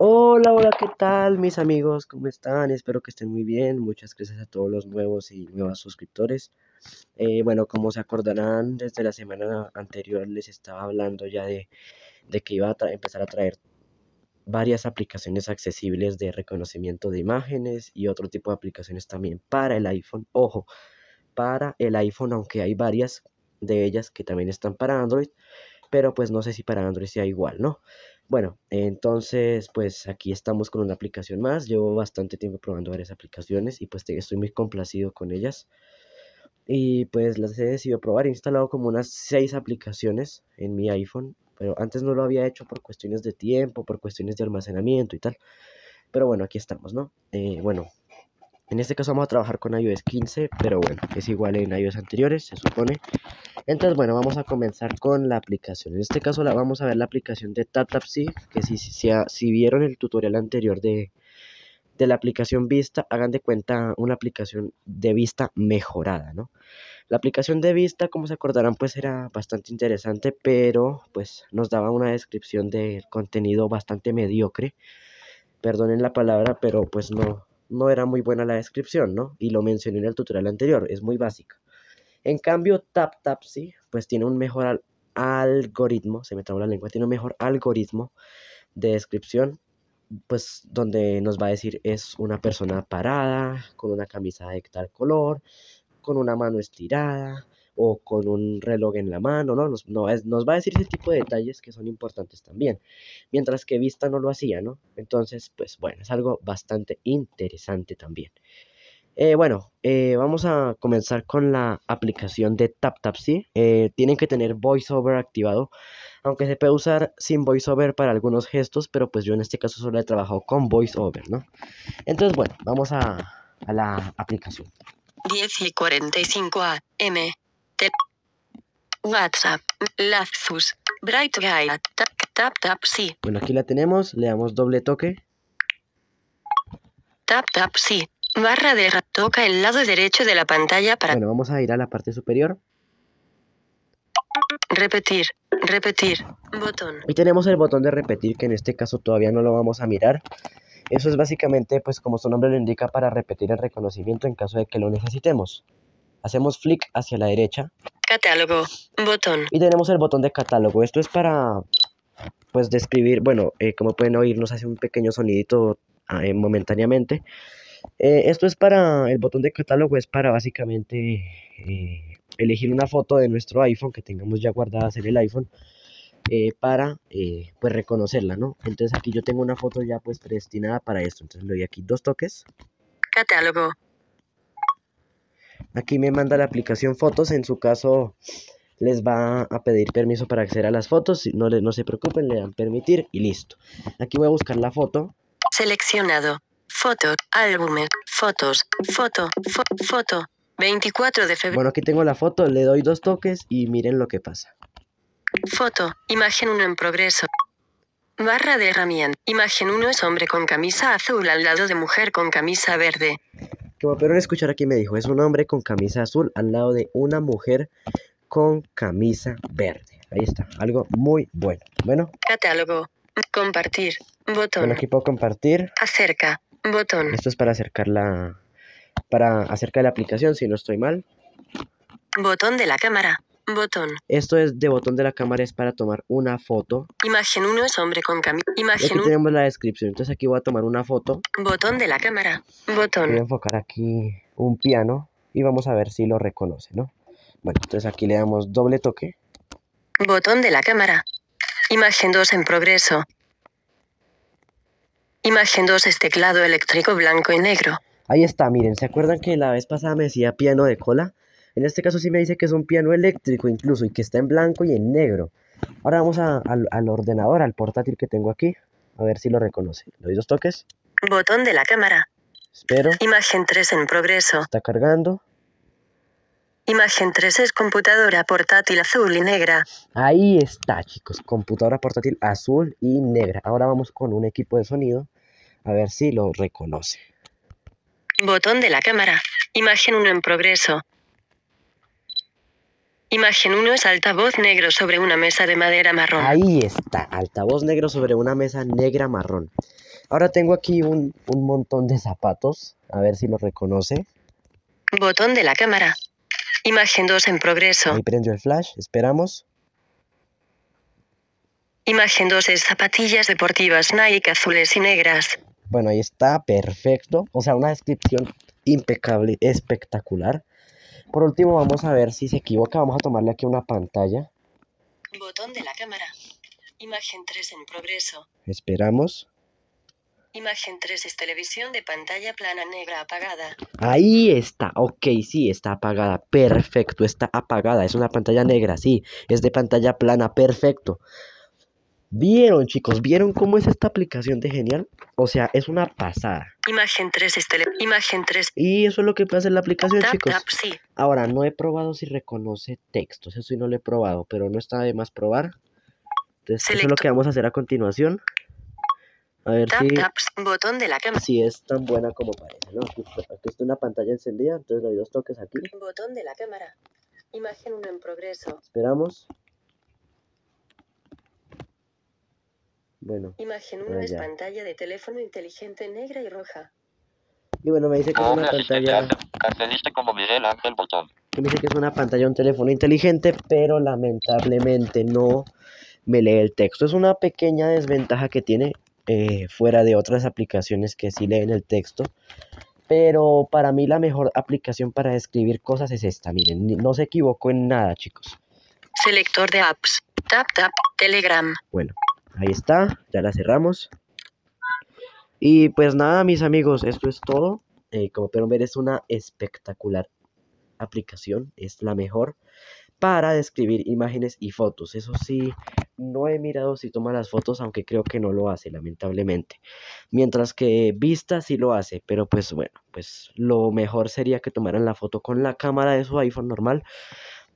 Hola, hola, ¿qué tal mis amigos? ¿Cómo están? Espero que estén muy bien. Muchas gracias a todos los nuevos y nuevos suscriptores. Eh, bueno, como se acordarán, desde la semana anterior les estaba hablando ya de, que iba a empezar a traer varias aplicaciones accesibles de reconocimiento de imágenes y otro tipo de aplicaciones también para el iPhone. Ojo, para el iPhone, aunque hay varias de ellas que también están para Android, pero pues no sé si para Android sea igual, ¿no? Bueno, entonces pues aquí estamos con una aplicación más. Llevo bastante tiempo probando varias aplicaciones y pues estoy muy complacido con ellas. Y pues las he decidido probar. He instalado como unas 6 aplicaciones en mi iPhone. Pero antes no lo había hecho por cuestiones de tiempo, por cuestiones de almacenamiento y tal. Pero bueno, aquí estamos, ¿no? Eh, bueno, en este caso vamos a trabajar con iOS 15, pero bueno, es igual en iOS anteriores, se supone. Entonces, bueno, vamos a comenzar con la aplicación. En este caso la, vamos a ver la aplicación de TapTapSee, que si, si, si, vieron el tutorial anterior de, de la aplicación Vista, hagan de cuenta una aplicación de vista mejorada, ¿no? La aplicación de vista, como se acordarán, pues era bastante interesante, pero pues nos daba una descripción de contenido bastante mediocre. Perdonen la palabra, pero pues no, no era muy buena la descripción, ¿no? Y lo mencioné en el tutorial anterior, es muy básica. En cambio, TapTapSee, pues tiene un mejor algoritmo, se me trabó la lengua, tiene un mejor algoritmo de descripción, pues donde nos va a decir es una persona parada, con una camisa de tal color, con una mano estirada, o con un reloj en la mano, ¿no? Nos, nos va a decir ese tipo de detalles que son importantes también, mientras que Vista no lo hacía, ¿no? Entonces, pues bueno, es algo bastante interesante también. Eh, bueno, eh, vamos a comenzar con la aplicación de TapTapSee. Eh, tienen que tener VoiceOver activado, aunque se puede usar sin VoiceOver para algunos gestos, pero pues yo en este caso solo he trabajado con VoiceOver, ¿no? Entonces, bueno, vamos a, a la aplicación. 10 y 45 AM. WhatsApp, Lazus, Bright Guide, tap, tap, tap, sí. Bueno, aquí la tenemos, le damos doble toque. Tap, tap, sí. Barra de toca el lado derecho de la pantalla para... Bueno, vamos a ir a la parte superior. Repetir, repetir, botón. Y tenemos el botón de repetir, que en este caso todavía no lo vamos a mirar. Eso es básicamente, pues como su nombre lo indica, para repetir el reconocimiento en caso de que lo necesitemos. Hacemos flick hacia la derecha. Catálogo, botón. Y tenemos el botón de catálogo. Esto es para, pues, describir, bueno, eh, como pueden oír, nos hace un pequeño sonidito ah, eh, momentáneamente. Eh, esto es para, el botón de catálogo es para básicamente elegir una foto de nuestro iPhone que tengamos ya guardadas en el iPhone. para pues reconocerla, ¿no? Entonces aquí yo tengo una foto ya pues predestinada para esto. Entonces le doy aquí dos toques. Catálogo, Aquí me manda la aplicación fotos, en su caso les va a pedir permiso para acceder a las fotos, no, no se preocupen, le dan permitir y listo. Aquí voy a buscar la foto. Seleccionado. Foto, álbumes, fotos, foto, foto, 24 de febrero. Bueno, aquí tengo la foto, le doy dos toques y miren lo que pasa. Foto, imagen 1 en progreso. Barra de herramienta. Imagen 1 es hombre con camisa azul al lado de mujer con camisa verde. Como pudieron escuchar aquí me dijo, es un hombre con camisa azul al lado de una mujer con camisa verde. Ahí está, algo muy bueno. Bueno. Catálogo. Compartir. Botón. Bueno, aquí puedo compartir. Acerca. Botón. Esto es para acercar la... Para acercar la aplicación, si no estoy mal. Botón de la cámara. Botón. Esto es de botón de la cámara, es para tomar una foto. Imagen 1 es hombre con camisa. Imagen Aquí tenemos la descripción, entonces aquí voy a tomar una foto. Botón de la cámara. Botón. Voy a enfocar aquí un piano y vamos a ver si lo reconoce, ¿no? Bueno, entonces aquí le damos doble toque. Botón de la cámara. Imagen 2 en progreso. Imagen 2 es teclado eléctrico blanco y negro. Ahí está, miren, ¿se acuerdan que la vez pasada me decía piano de cola? En este caso sí me dice que es un piano eléctrico incluso y que está en blanco y en negro. Ahora vamos al ordenador, al portátil que tengo aquí, a ver si lo reconoce. Le doy dos toques. Botón de la cámara. Espero. Imagen 3 en progreso. Está cargando. Imagen 3 es computadora portátil azul y negra. Ahí está, chicos. Computadora portátil azul y negra. Ahora vamos con un equipo de sonido. A ver si lo reconoce. Botón de la cámara. Imagen 1 en progreso. Imagen 1 es altavoz negro sobre una mesa de madera marrón. Ahí está, altavoz negro sobre una mesa negra marrón. Ahora tengo aquí un, un montón de zapatos, a ver si los reconoce. Botón de la cámara. Imagen 2 en progreso. Ahí prendió el flash, esperamos. Imagen 2 es zapatillas deportivas Nike azules y negras. Bueno, ahí está, perfecto. O sea, una descripción impecable, espectacular. Por último, vamos a ver si se equivoca. Vamos a tomarle aquí una pantalla. Botón de la cámara. Imagen 3 en progreso. Esperamos. Imagen 3 es televisión de pantalla plana negra apagada. Ahí está, ok, sí, está apagada, perfecto, está apagada, es una pantalla negra, sí, es de pantalla plana, perfecto. ¿Vieron, chicos? ¿Vieron cómo es esta aplicación de genial? O sea, es una pasada. Imagen 3 es tele... Imagen 3. Y eso es lo que hacer la aplicación, Tap, chicos. tap, sí. Ahora, no he probado si reconoce textos, eso sí no lo he probado, pero no está de más probar. Entonces, eso es lo que vamos a hacer a continuación. A ver Tap, si, botón de la cámara. si es tan buena como parece, ¿no? Aquí, está- aquí está una pantalla encendida, entonces le doy dos toques aquí. Botón de la cámara. Imagen 1 en progreso. Esperamos. Bueno, Imagen 1 Ah, es pantalla de teléfono inteligente negra y roja. y bueno, me dice que es Ahora una pantalla, Canceliste como Miguel Ángel Botón. que me dice que es una pantalla de un teléfono inteligente, pero lamentablemente no me lee el texto. Es una pequeña desventaja que tiene eh, fuera de otras aplicaciones que sí leen el texto. Pero para mí la mejor aplicación para escribir cosas es esta. Miren, no se equivocó en nada, chicos. Selector de apps. Tap, tap, Telegram. Bueno, ahí está, ya la cerramos. Y pues nada, mis amigos, esto es todo. Eh, como pueden ver, es una espectacular aplicación, es la mejor para describir imágenes y fotos. Eso sí, no he mirado si toma las fotos, aunque creo que no lo hace, lamentablemente. Mientras que vista sí lo hace, pero pues bueno, pues lo mejor sería que tomaran la foto con la cámara de su iPhone normal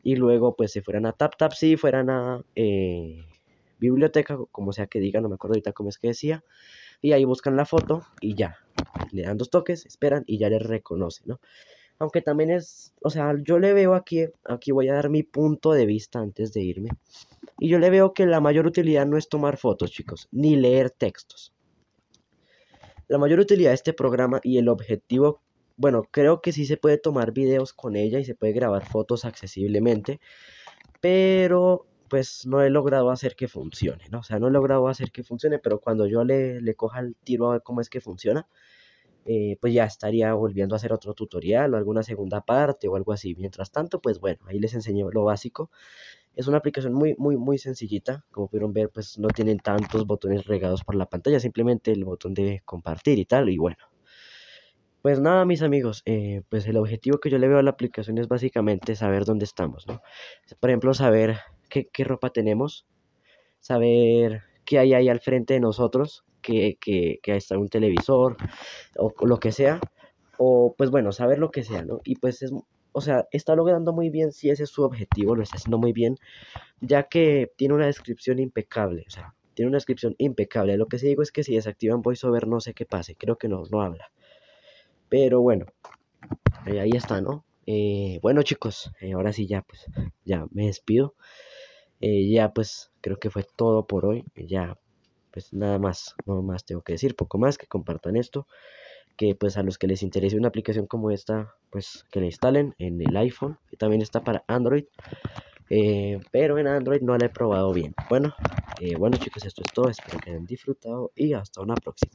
y luego pues se fueran a TapTap, fueran a eh, biblioteca, como sea que diga, no me acuerdo ahorita cómo es que decía, y ahí buscan la foto y ya, le dan dos toques, esperan y ya les reconoce, ¿no? Aunque también es, o sea, yo le veo aquí, aquí voy a dar mi punto de vista antes de irme, y yo le veo que la mayor utilidad no es tomar fotos, chicos, ni leer textos. La mayor utilidad de este programa y el objetivo, bueno, creo que sí se puede tomar videos con ella y se puede grabar fotos accesiblemente, pero pues no he logrado hacer que funcione, ¿no? O sea, no he logrado hacer que funcione, pero cuando yo le, le coja el tiro a ver cómo es que funciona, eh, pues ya estaría volviendo a hacer otro tutorial o alguna segunda parte o algo así. Mientras tanto, pues bueno, ahí les enseñé lo básico. Es una aplicación muy, muy, muy sencillita. Como pudieron ver, pues no tienen tantos botones regados por la pantalla, simplemente el botón de compartir y tal, y bueno. Pues nada, mis amigos, eh, pues el objetivo que yo le veo a la aplicación es básicamente saber dónde estamos, ¿no? Por ejemplo, saber qué, ropa tenemos, saber qué hay ahí al frente de nosotros, que, que, que está un televisor o lo que sea, o pues bueno, saber lo que sea, ¿no? Y pues es, o sea, está logrando muy bien si ese es su objetivo, lo está haciendo muy bien, ya que tiene una descripción impecable, o sea, tiene una descripción impecable. Lo que sí digo es que si desactivan VoiceOver no sé qué pase, creo que no, no habla. Pero bueno, ahí está, ¿no? Eh, bueno chicos, eh, ahora sí ya pues ya me despido. Eh, ya pues creo que fue todo por hoy. Ya pues nada más, no más tengo que decir, poco más, que compartan esto. Que pues a los que les interese una aplicación como esta, pues que la instalen en el iPhone. Y también está para Android. Eh, pero en Android no la he probado bien. Bueno, eh, bueno chicos, esto es todo. Espero que hayan disfrutado y hasta una próxima.